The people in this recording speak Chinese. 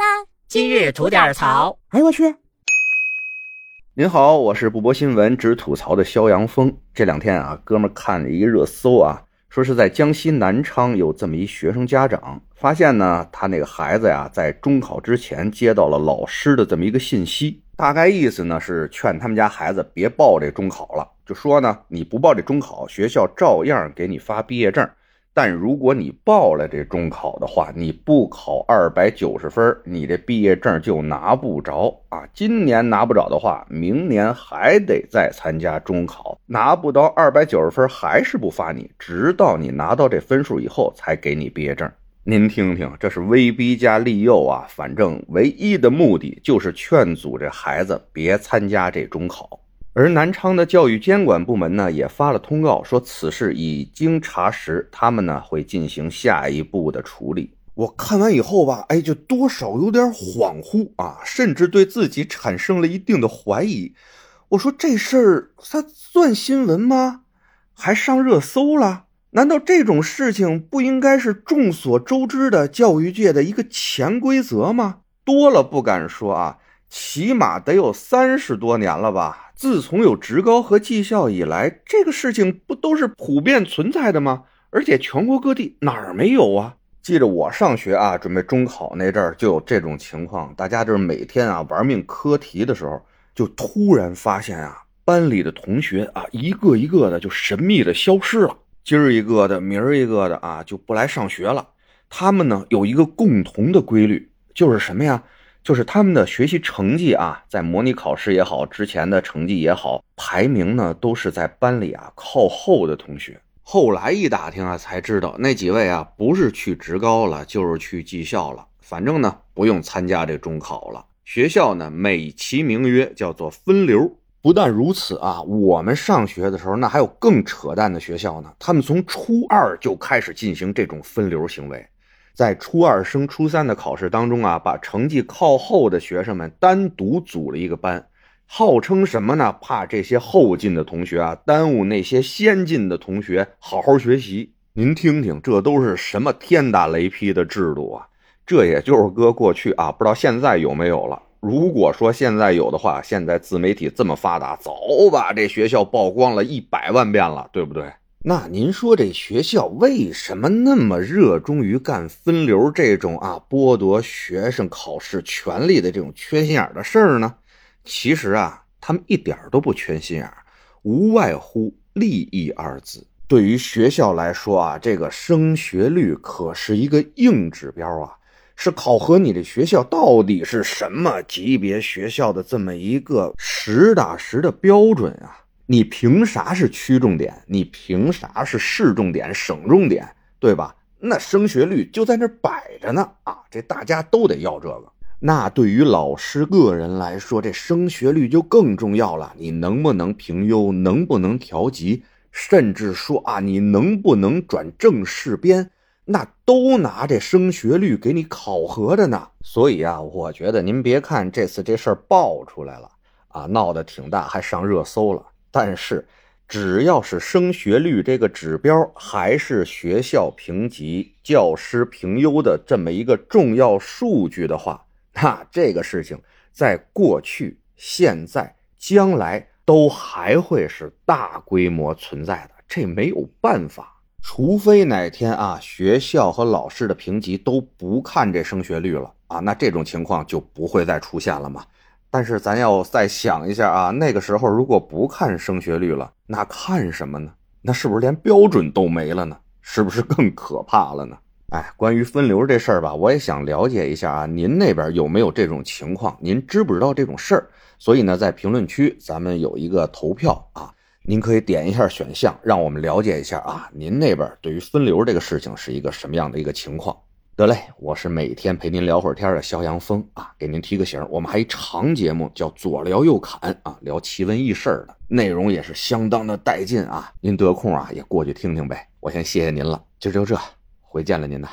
啦！今日吐点槽。哎呦我去！您好，我是不播新闻只吐槽的肖阳峰。这两天啊，哥们看了一个热搜啊，说是在江西南昌有这么一学生家长，发现呢，他那个孩子呀，在中考之前接到了老师的这么一个信息，大概意思呢是劝他们家孩子别报这中考了，就说呢，你不报这中考，学校照样给你发毕业证。但如果你报了这中考的话，你不考二百九十分，你这毕业证就拿不着啊！今年拿不着的话，明年还得再参加中考，拿不到二百九十分还是不发你，直到你拿到这分数以后才给你毕业证。您听听，这是威逼加利诱啊！反正唯一的目的就是劝阻这孩子别参加这中考。而南昌的教育监管部门呢，也发了通告，说此事已经查实，他们呢会进行下一步的处理。我看完以后吧，哎，就多少有点恍惚啊，甚至对自己产生了一定的怀疑。我说这事儿它算新闻吗？还上热搜了？难道这种事情不应该是众所周知的教育界的一个潜规则吗？多了不敢说啊，起码得有三十多年了吧。自从有职高和技校以来，这个事情不都是普遍存在的吗？而且全国各地哪儿没有啊？记得我上学啊，准备中考那阵儿就有这种情况。大家就是每天啊玩命磕题的时候，就突然发现啊，班里的同学啊，一个一个的就神秘的消失了，今儿一个的，明儿一个的啊，就不来上学了。他们呢有一个共同的规律，就是什么呀？就是他们的学习成绩啊，在模拟考试也好，之前的成绩也好，排名呢都是在班里啊靠后的同学。后来一打听啊，才知道那几位啊不是去职高了，就是去技校了。反正呢不用参加这中考了。学校呢美其名曰叫做分流。不但如此啊，我们上学的时候那还有更扯淡的学校呢，他们从初二就开始进行这种分流行为。在初二升初三的考试当中啊，把成绩靠后的学生们单独组了一个班，号称什么呢？怕这些后进的同学啊耽误那些先进的同学好好学习。您听听，这都是什么天打雷劈的制度啊？这也就是搁过去啊，不知道现在有没有了。如果说现在有的话，现在自媒体这么发达，早把这学校曝光了一百万遍了，对不对？那您说这学校为什么那么热衷于干分流这种啊剥夺学生考试权利的这种缺心眼的事儿呢？其实啊，他们一点都不缺心眼，无外乎利益二字。对于学校来说啊，这个升学率可是一个硬指标啊，是考核你这学校到底是什么级别学校的这么一个实打实的标准啊。你凭啥是区重点？你凭啥是市重点、省重点？对吧？那升学率就在那摆着呢啊！这大家都得要这个。那对于老师个人来说，这升学率就更重要了。你能不能评优？能不能调级？甚至说啊，你能不能转正式编？那都拿这升学率给你考核着呢。所以啊，我觉得您别看这次这事儿爆出来了啊，闹得挺大，还上热搜了。但是，只要是升学率这个指标还是学校评级、教师评优的这么一个重要数据的话，那这个事情在过去、现在、将来都还会是大规模存在的。这没有办法，除非哪天啊，学校和老师的评级都不看这升学率了啊，那这种情况就不会再出现了嘛。但是咱要再想一下啊，那个时候如果不看升学率了，那看什么呢？那是不是连标准都没了呢？是不是更可怕了呢？哎，关于分流这事儿吧，我也想了解一下啊，您那边有没有这种情况？您知不知道这种事儿？所以呢，在评论区咱们有一个投票啊，您可以点一下选项，让我们了解一下啊，您那边对于分流这个事情是一个什么样的一个情况？得嘞，我是每天陪您聊会儿天的肖阳峰啊，给您提个醒，我们还一长节目叫左聊右侃啊，聊奇闻异事的内容也是相当的带劲啊，您得空啊也过去听听呗。我先谢谢您了，今儿就这，回见了您呐。